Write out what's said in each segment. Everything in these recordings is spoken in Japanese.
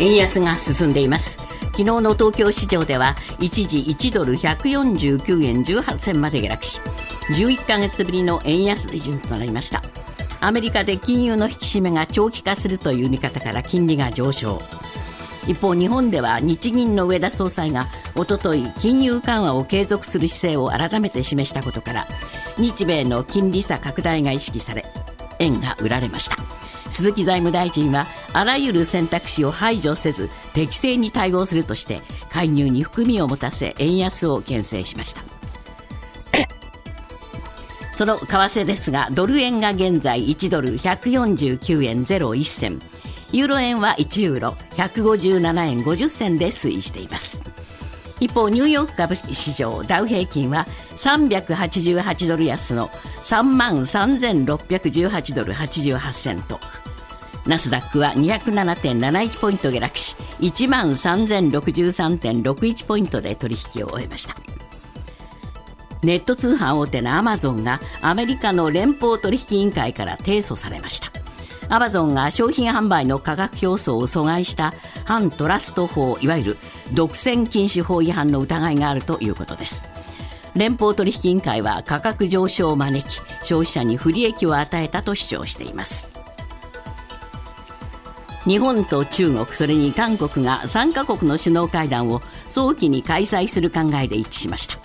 円安が進んでいます。昨日の東京市場では一時1ドル149円18銭まで下落し11ヶ月ぶりの円安水準となりました。アメリカで金融の引き締めが長期化するという見方から金利が上昇。一方日本では日銀の上田総裁がおととい金融緩和を継続する姿勢を改めて示したことから日米の金利差拡大が意識され円が売られました。鈴木財務大臣はあらゆる選択肢を排除せず適正に対応するとして介入に含みを持たせ円安を牽制しました。その為替ですがドル円が現在1ドル149円01銭。ユーロ円は1ユーロ157円50銭で推移しています。一方ニューヨーク株式市場ダウ平均は388ドル安の3万3618ドル88セントナスダックは207.71ポイント下落し1万3063.61ポイントで取引を終えました。ネット通販大手のアマゾンがアメリカの連邦取引委員会から提訴されました。アマゾンが商品販売の価格競争を阻害した反トラスト法いわゆる独占禁止法違反の疑いがあるということです。連邦取引委員会は価格上昇を招き消費者に不利益を与えたと主張しています。日本と中国それに韓国が3カ国の首脳会談を早期に開催する考えで一致しました。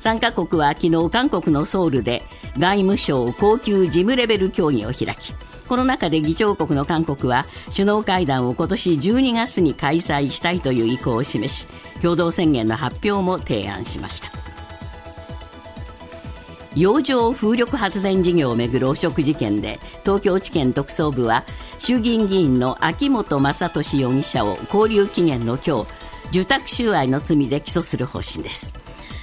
3カ国は昨日韓国のソウルで外務省高級事務レベル協議を開きこの中で議長国の韓国は首脳会談を今年12月に開催したいという意向を示し共同宣言の発表も提案しました。洋上風力発電事業をめぐる汚職事件で東京地検特捜部は衆議院議員の秋本真利容疑者を勾留期限の今日受託収賄の罪で起訴する方針です。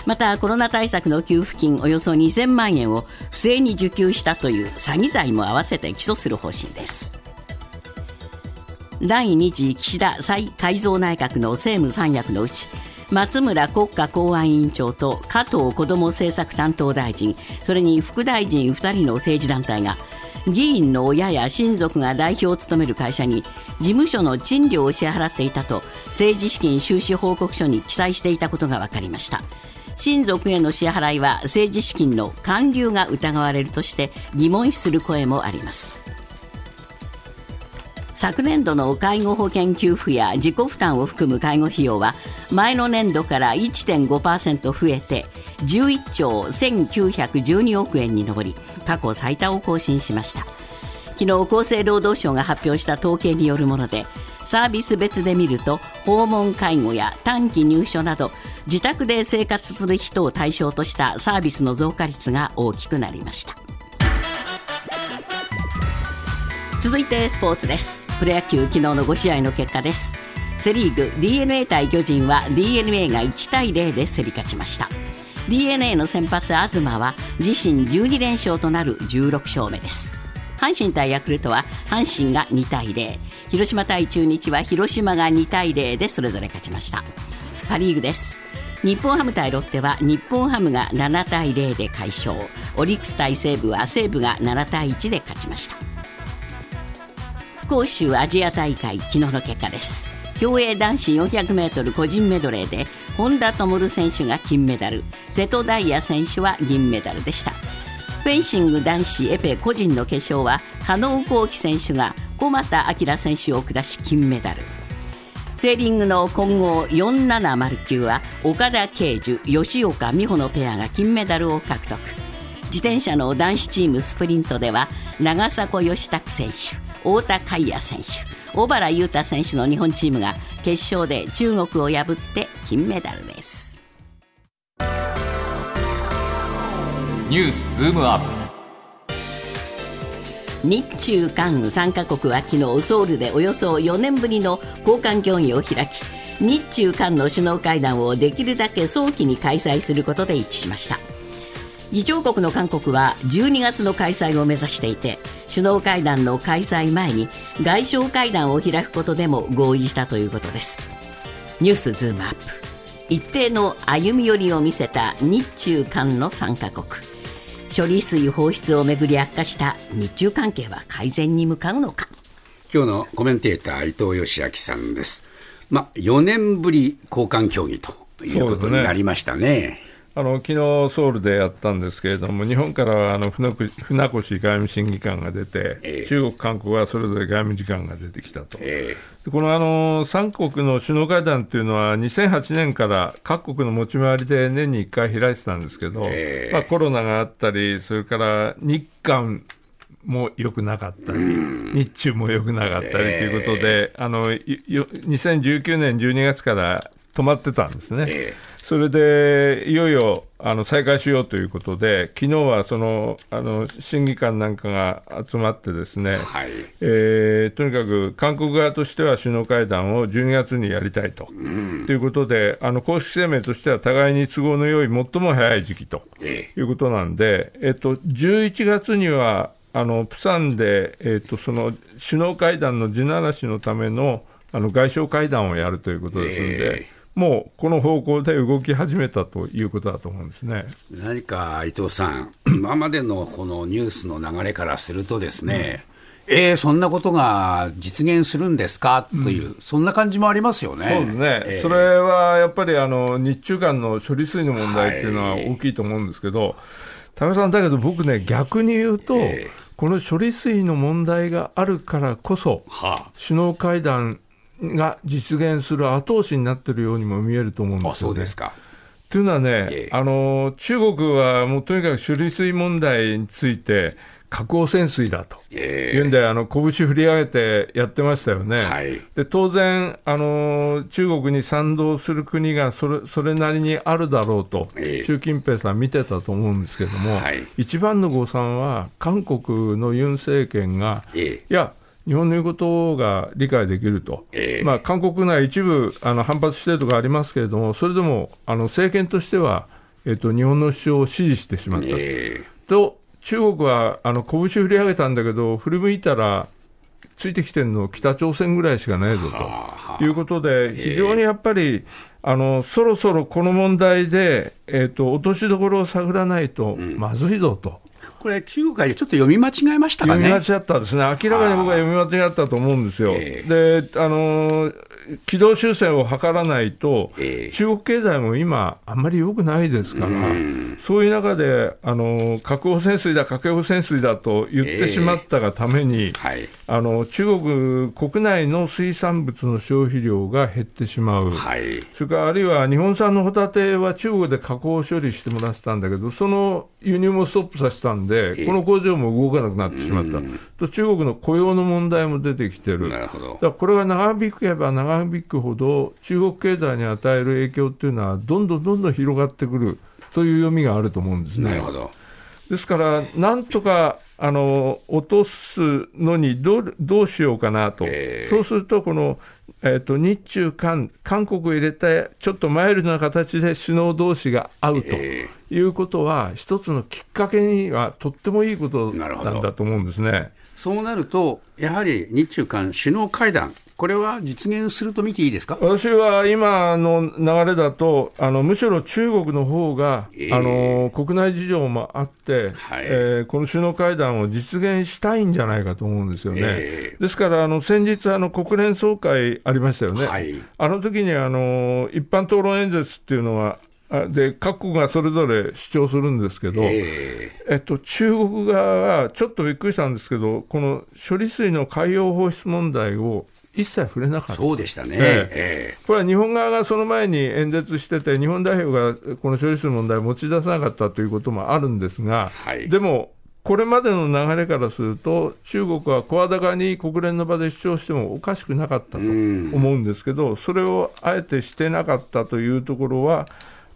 またコロナ対策の給付金およそ2000万円を不正に受給したという詐欺罪も合わせて起訴する方針です。第2次岸田再改造内閣の政務三役のうち松村国家公安委員長と加藤子ども政策担当大臣それに副大臣2人の政治団体が議員の親や親族が代表を務める会社に事務所の賃料を支払っていたと政治資金収支報告書に記載していたことが分かりました。親族への支払いは政治資金の還流が疑われるとして疑問視する声もあります。昨年度の介護保険給付や自己負担を含む介護費用は前の年度から1.5%増えて11兆1912億円に上り過去最多を更新しました。昨日厚生労働省が発表した統計によるものでサービス別で見ると訪問介護や短期入所など自宅で生活する人を対象としたサービスの増加率が大きくなりました。続いてスポーツです。プロ野球昨日の5試合の結果です。セ・リーグ d n a 対巨人は d n a が1対0で競り勝ちました。d n a の先発東は自身12連勝となる16勝目です。阪神対ヤクルトは阪神が2対0広島対中日は広島が2対0でそれぞれ勝ちました。パ・リーグです。日本ハム対ロッテは日本ハムが7対0で快勝。オリックス対西武は西武が7対1で勝ちました。杭州アジア大会昨日の結果です。競泳男子 400m 個人メドレーで本多灯選手が金メダル。瀬戸大也選手は銀メダルでした。フェンシング男子エペ個人の決勝は加納幸輝選手が小俣明選手を下し金メダル。セーリングの混合470級は岡田圭樹吉岡美穂のペアが金メダルを獲得。自転車の男子チームスプリントでは長迫義拓選手。太田海也選手。小原優太選手の日本チームが決勝で中国を破って金メダルです。ニュースズームアップ。日中韓3カ国は昨日ソウルでおよそ4年ぶりの交換協議を開き日中韓の首脳会談をできるだけ早期に開催することで一致しました議長国の韓国は12月の開催を目指していて首脳会談の開催前に外相会談を開くことでも合意したということですニュースズームアップ一定の歩み寄りを見せた日中韓の3カ国処理水放出をめぐり悪化した日中関係は改善に向かうのか今日のコメンテーター、伊藤義明さんです。まあ、4年ぶり交換協議ということになりましたね。あの昨日ソウルでやったんですけれども、日本からはあの船越外務審議官が出て、えー、中国、韓国はそれぞれ外務次官が出てきたと、えー、このあの3国の首脳会談というのは、2008年から各国の持ち回りで年に1回開いてたんですけど、えー、まあ、コロナがあったり、それから日韓も良くなかったり、日中も良くなかったりということで、あの2019年12月から止まってたんですね。それで、いよいよあの再開しようということで、昨日はそのあの審議官なんかが集まってですね、はい、えー、とにかく韓国側としては首脳会談を12月にやりたいと、うん、ということで、あの公式声明としては互いに都合の良い最も早い時期ということなんで、えっと、11月にはあのプサンで、えっと、その首脳会談の地ならしのためのあの外相会談をやるということですので。えーもうこの方向で動き始めたということだと思うんですね。何か伊藤さん、今までのこのニュースの流れからすると、ですね、うん、えー、そんなことが実現するんですか？という、うん、そんな感じもありますよね。そうですね、えー、それはやっぱりあの日中間の処理水の問題っていうのは大きいと思うんですけど、高、はい、さん、だけど僕ね、逆に言うと、えー、この処理水の問題があるからこそ、はあ、首脳会談が実現する後押しになってるようにも見えると思うんですよ、ね、そうですか。というのはね、あの中国はもうとにかく処理水問題について、核汚染水だと。いうんで、あの拳振り上げてやってましたよね、はい、で当然あの、中国に賛同する国がそれそれなりにあるだろうと、習近平さん、見てたと思うんですけども、はい、一番の誤算は、韓国のユン政権が、いや、日本の言うことが理解できると、えー、まあ、韓国内、一部あの反発しているとかありますけれども、それでもあの政権としては、えっと、日本の主張を支持してしまった、えー、と、中国はあの拳振り上げたんだけど、振り向いたら、ついてきてるの北朝鮮ぐらいしかないぞと。いうことで、非常にやっぱり、あのそろそろこの問題で、えーと、落としどころを探らないとまずいぞと。これ、中国はちょっと読み間違えましたかね。読み間違ったですね、明らかに僕は読み間違ったと思うんですよ。であの軌道修正を図らないと、えー、中国経済も今、あんまり良くないですから、そういう中で、あの核汚染水だ、核汚染水だと言ってしまったがために、えーはい、あの中国国内の水産物の消費量が減ってしまう、はい、それからあるいは日本産のホタテは中国で加工処理してもらってたんだけど、その輸入もストップさせたんで、この工場も動かなくなってしまった、と中国の雇用の問題も出てきてる、だからこれが長引けば長引くほど、中国経済に与える影響っていうのは、どんどんどんどん広がってくるという読みがあると思うんですね。ですから、なんとかあの落とすのにどうどうしようかなと、えー、そうすると、この、えーと、日中韓、韓国を入れて、ちょっとマイルドな形で首脳同士が会うということは、一つのきっかけにはとってもいいことなんだと思うんですね。そうなると、やはり日中韓首脳会談、これは実現すると見ていいですか？私は今の流れだと、あのむしろ中国の方が、えー、あの国内事情もあって、はい、えー、この首脳会談を実現したいんじゃないかと思うんですよね。えー、ですからあの先日あの、国連総会ありましたよね、はい、あの時にあの一般討論演説っていうのは、で各国がそれぞれ主張するんですけど、えー、えっと、中国側はちょっとびっくりしたんですけど、この処理水の海洋放出問題を一切触れなかった。そうでしたね。ええこれは日本側がその前に演説してて、日本代表がこの処理水問題を持ち出さなかったということもあるんですが、はい、でも、これまでの流れからすると、中国は声高に国連の場で主張してもおかしくなかったと思うんですけど、それをあえてしてなかったというところは、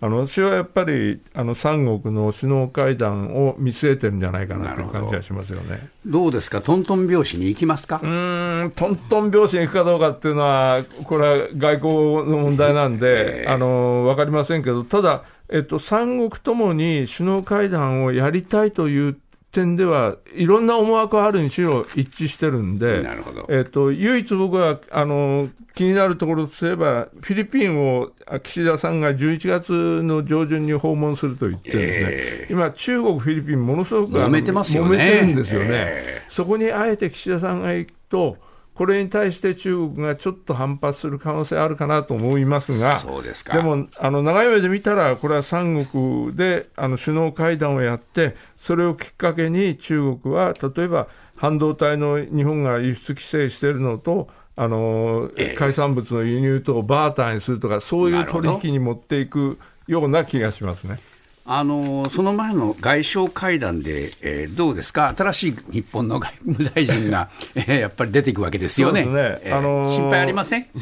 あの私はやっぱりあの三国の首脳会談を見据えてるんじゃないかなという感じがしますよね。どうですか、トントン拍子に行きますか？うんトントン拍子に行くかどうかっていうのは、これは外交の問題なんで、えー、あの分かりませんけど、ただ、えっと、三国ともに首脳会談をやりたいという点では、いろんな思惑あるにしろ一致してるんで、なるほど。えーと、唯一僕はあの気になるところとすれば、フィリピンを岸田さんが11月の上旬に訪問すると言ってですね、えー、今、中国、フィリピン、ものすごく揉めてますよね。揉めてるんですよね、えー、そこにあえて岸田さんが行くと、これに対して中国がちょっと反発する可能性あるかなと思いますが、そうですか。でもあの長い目で見たら、これは三国であの首脳会談をやって、それをきっかけに中国は例えば半導体の日本が輸出規制しているのと、あのええ。海産物の輸入とバーターにするとか、そういう取引に持っていくような気がしますね。あのその前の外相会談で、えーどうですか、新しい日本の外務大臣が、えーやっぱり出ていくわけですよね、ね。えーあのー心配ありません？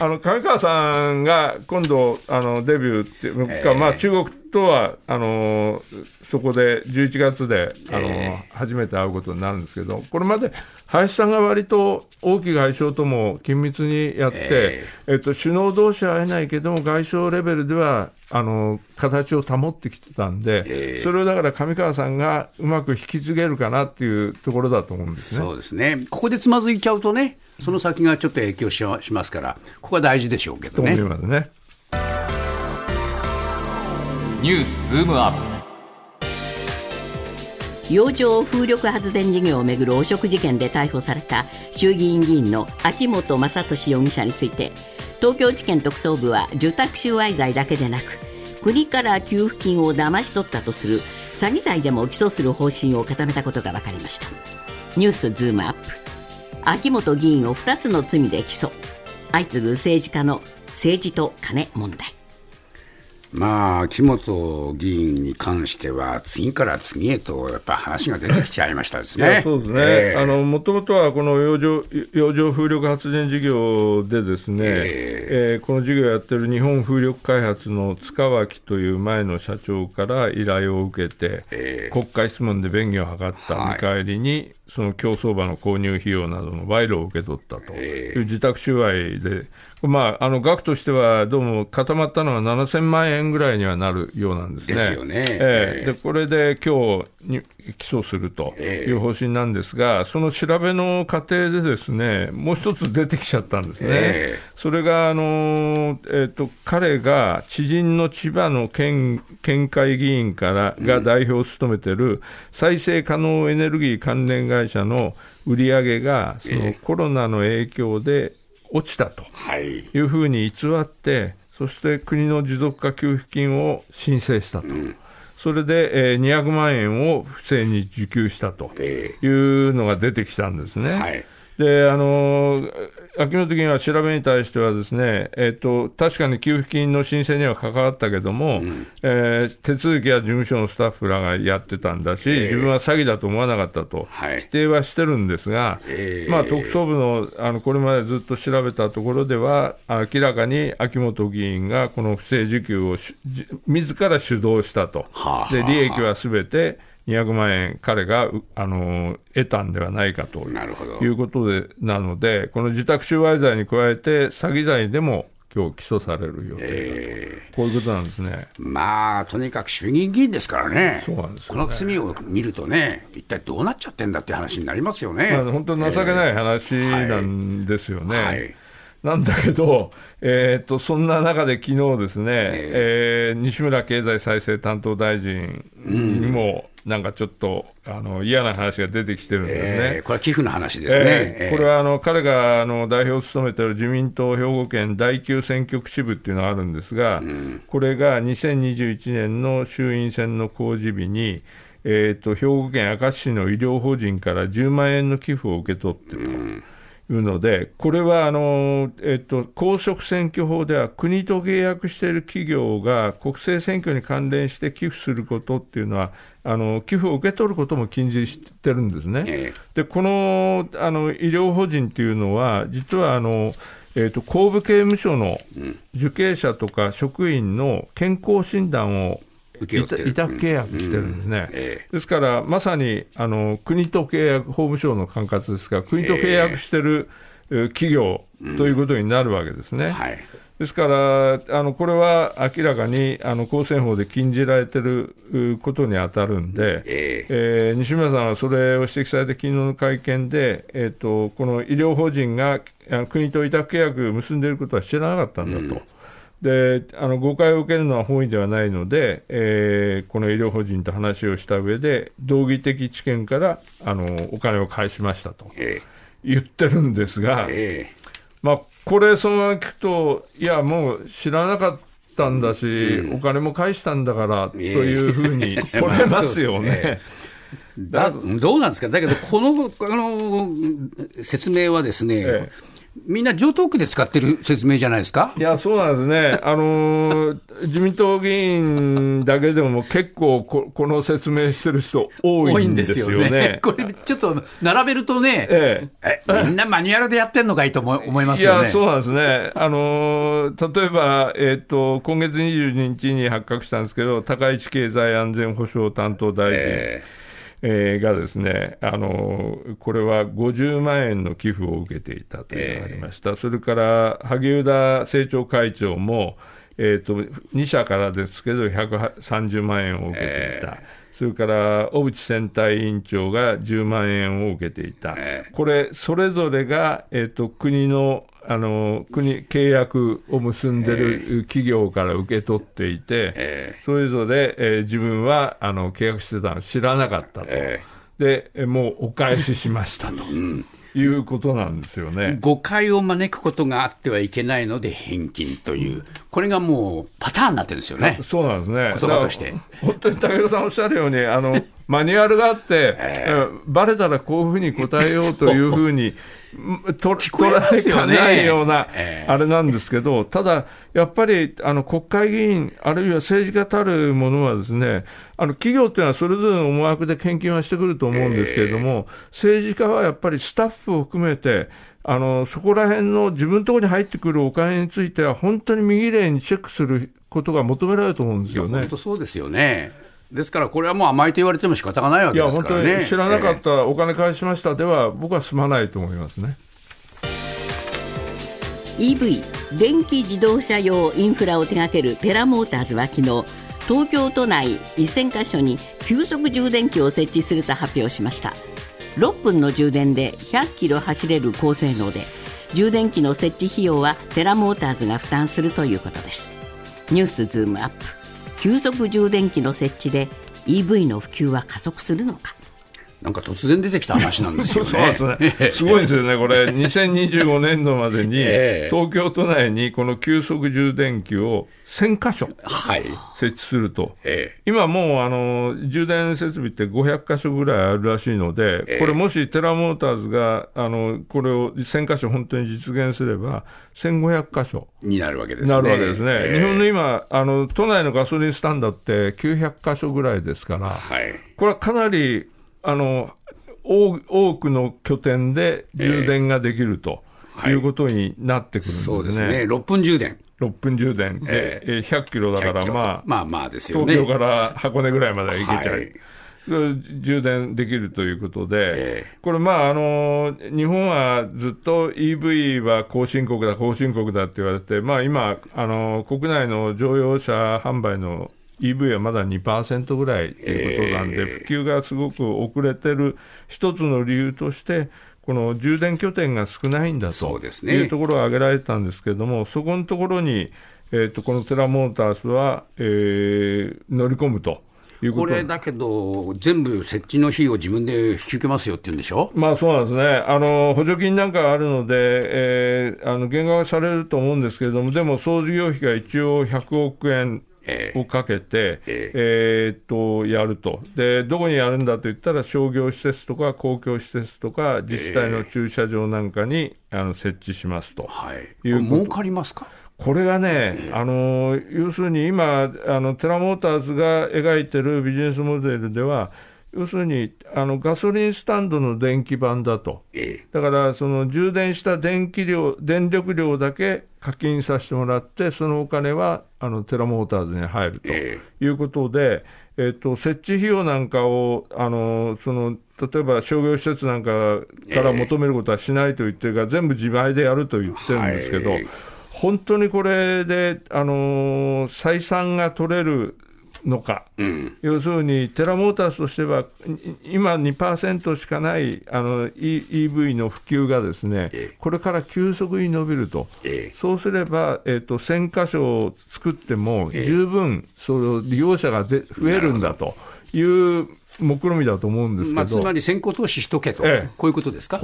あの上川さんが今度、あのデビューっていうか、ええまあ、中国とはあのそこで11月であの、え初めて会うことになるんですけど、これまで林さんが割と王毅外相とも緊密にやって、ええっと、首脳同士は会えないけども、外相レベルではあの形を保ってきてたんで、ええそれをだから上川さんがうまく引き継げるかなっていうところだと思うんですね。そうですね、ここでつまずいちゃうとね、その先がちょっと影響ししますから、ここは大事でしょうけどと思いね。ますね。ニュースズームアップ。洋上風力発電事業をめぐる汚職事件で逮捕された衆議院議員の秋本真利容疑者について東京地検特捜部は受託収賄罪だけでなく国から給付金を騙し取ったとする詐欺罪でも起訴する方針を固めたことが分かりました。ニュースズームアップ。秋本議員を2つの罪で起訴。相次ぐ政治家の政治と金問題。まあ、木本議員に関しては、次から次へとやっぱ話が出てきちゃいましたですね。そうですね、ええ。あのもともとはこの洋上洋上風力発電事業で、ですね、ええ。ーこの事業をやってる日本風力開発の塚脇という前の社長から依頼を受けて、ええ。国会質問で便宜を図った見返りに、その競走馬の購入費用などの賄賂を受け取ったとえいう自宅収賄で、まあ、あの額としてはどうも固まったのは7000万円ぐらいにはなるようなんですね。ですよね。ええ。ええ。でこれで今日に起訴するとええいう方針なんですが、その調べの過程でですね、もう一つ出てきちゃったんですね。ええそれが、あのえっと彼が知人の千葉の県県会議員からが代表を務めてる再生可能エネルギー関連会社の売り上げが、そのコロナの影響で落ちたと。はい。いうふうに偽って、そして国の持続化給付金を申請したと、それで、えー200万円を不正に受給したとえいうのが出てきたんですね。はいであのー秋元議員は調べに対しては、ですね、えっと確かに給付金の申請には関わったけども、えー手続きや事務所のスタッフらがやってたんだし、自分は詐欺だと思わなかったと、はい。否定はしてるんですが、ええ。まあ、特捜部のあのこれまでずっと調べたところでは、明らかに秋元議員がこの不正受給を自ら主導したと、はあ。で利益はすべて200万円、彼がうあの得たんではないかとなるほど。いうことでなので、この受託収賄罪に加えて、詐欺罪でも今日起訴される予定だと、えこういうことなんですね。まあ、とにかく衆議院議員ですからね、そうなんですよこの罪を見るとね、一体どうなっちゃってんだって話になりますよね。まあ、本当に情けない話なんですよね。はいなんだけど、えー、とそんな中で昨日ですね、えー西村経済再生担当大臣にも、なんかちょっとあの嫌な話が出てきてるんですね。えーこれは寄付の話ですね。えーこれはあの彼があの代表を務めている自民党兵庫県第9選挙区支部っていうのがあるんですが、これが2021年の衆院選の公示日に、えー、と兵庫県明石市の医療法人から10万円の寄付を受け取ってと。いうので、これはあの、えっと、公職選挙法では、国と契約している企業が国政選挙に関連して寄付することっていうのは、あの寄付を受け取ることも禁じしてるんですね。えでこのあの医療法人っていうのは、実はあの、えー、と公部刑務所の受刑者とか職員の健康診断を委託契約してるんですね。えですから、まさにあの国と契約、法務省の管轄ですが、国と契約してる、えー企業ということになるわけですね。はい。ですから、あのこれは明らかにあの公選法で禁じられてるうことに当たるんで、ええー西村さんはそれを指摘されて、昨日の会見で、えー、とこの医療法人が国と委託契約結んでいることは知らなかったんだと。であの誤解を受けるのは本意ではないので、えーこの医療法人と話をした上で、道義的知見からあのお金を返しましたとえ言ってるんですが、えまあ、これ、そのまま聞くと、いや、もう知らなかったんだし、お金も返したんだからというふうに 取れますよね。えだどうなんですか、だけど、このあの説明はですね、えみんな上東区で使ってる説明じゃないですか？いや、そうなんですね。あのー自民党議員だけでも結構こ、この説明してる人多いんですよね。これ、ちょっと並べるとね、ええみんなマニュアルでやってんのかいと思思いまいすよね。や、そうなんですね。あのー例えば、えっ、と、今月22日に発覚したんですけど、高市経済安全保障担当大臣、ええーがですね、あのーこれは50万円の寄付を受けていたというのがありました。それから、萩生田政調会長も、えっ、と、2社からですけど、130万円を受けていた。それから、小渕選対委員長が10万円を受けていた。これ、それぞれが、えっ、と、国の、あの、国、契約を結んでる企業から受け取っていて、それぞれ、えー自分は、あの、契約してたの知らなかったと。えで、えもうお返ししましたと。いうことなんですよね。誤解を招くことがあってはいけないので返金という、これがもうパターンになってるんですよね。そうなんですね。言葉として本当に武田さんおっしゃるように、あの、マニュアルがあって、う んバレたらこういうふうに答えようというふうに、うんと聞こえかないようなえ、えあれなんですけど、ただ、やっぱり、あの、国会議員、あるいは政治家たるものはですね、あの、企業っていうのはそれぞれの思惑で献金はしてくると思うんですけれども、政治家はやっぱりスタッフを含めて、あの、そこら辺の自分のところに入ってくるお金については、本当に右霊にチェックすることが求められると思うんですよね本。当そうですよね。ですから、これはもう甘いと言われても仕方がないわいや、けです本当からね。に知らなかっえた、お金返しましたでは、僕は済まないと思いますね。EV 電気自動車用インフラを手掛けるテラモーターズは昨日東京都内1000カ所に急速充電器を設置すると発表しました6分の充電で100キロ走れる高性能で充電器の設置費用はテラモーターズが負担するということですニュースズームアップ急速充電器の設置で EV の普及は加速するのか。なんか突然出てきた話なんですよ そうすね。すごいんですよね、これ。2025年度までに、ええ東京都内にこの急速充電器を1000箇所はい。設置すると。え今もうあの充電設備って500箇所ぐらいあるらしいので、ええこれ、もしテラモーターズがあのこれを1000箇所本当に実現すれば、1500箇所えになるわけですね。なるわけですね、ええ日本の今あの、都内のガソリンスタンドって900箇所ぐらいですから、はい。これはかなりあの多多くの拠点で充電ができるとはいいうことになってくるんですね。そうですね。6分充電。6分充電で、ええー100キロだから、100キロとまあ、まあまあですよね。東京から箱根ぐらいまでは行けちゃう、はい充電できるということで、えこれ、まああの、日本はずっと EV は後進国だ、後進国だって言われて、まあ、今あの、国内の乗用車販売の EV はまだ2%ぐらいということなんで、ええ普及がすごく遅れてる一つの理由として、この充電拠点が少ないんだとそうですね。いうところを挙げられたんですけれども、そこのところに、えー、とこのテラモーターズは、えー乗り込むというこ。ことれだけど、全部設置の費用自分で引き受けますよって言うんでしょ？まあそうなんですね、あの補助金なんかがあるので、えーあの減額されると思うんですけれども、でも総事業費が一応100億円ええをかけて、ええ。ーっとやると。で、どこにやるんだと言ったら、商業施設とか公共施設とか、自治体の駐車場なんかに、あの設置しますと。はい。いう儲かりますか？これがね、あの要するに今あの、テラモーターズが描いてるビジネスモデルでは、要するにあのガソリンスタンドの電気版だと、えだからその充電した電気量電力量だけ課金させてもらって、そのお金はあのテラモーターズに入るとえいうことで、えっと設置費用なんかをあのその例えば商業施設なんかから求めることはしないと言ってるから、全部自前でやると言ってるんですけど、はい。本当にこれで、あのー採算が取れるのか。えうん。要するに、テラモーターズとしては、い今2%しかないあの E- EV の普及がですねええ、これから急速に伸びると、ええ。そうすれば、えー、と1000箇所を作っても、ええ。十分その利用者がで増えるんだと。いう目論見だと思うんですけど、まあ、つまり先行投資しとけと、ええ。こういうことですか？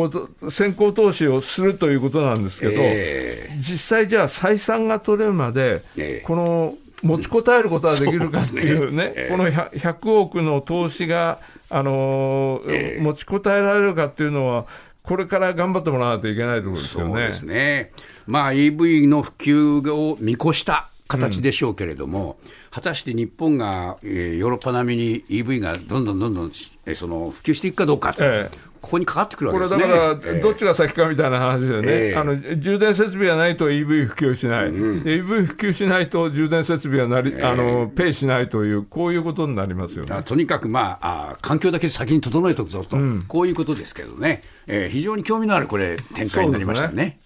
先行投資をするということなんですけど、え。実際じゃあ、採算が取れるまで、ええ。この持ちこたえることができるかっていうね、そうね。ええ。この 100, 100億の投資が、あのーええ。持ちこたえられるかっていうのは、これから頑張ってもらわないといけないところですよね。そうですね、まあ、EV の普及を見越した形でしょうけれども、果たして日本が、えーヨーロッパ並みに EV がどんどんどんどん、えーその普及していくかどうかえここにかかってくるわこれけですね。だから、ええ。どっちが先かみたいな話でね、ええ。あの充電設備がないと EV 普及しない、で EV 普及しないと充電設備がなり、あのペイしないという、こういうことになりますよね。とにかく、まあ、あー環境だけ先に整えておくぞと、こういうことですけどね、えー非常に興味のあるこれ、展開になりましたね。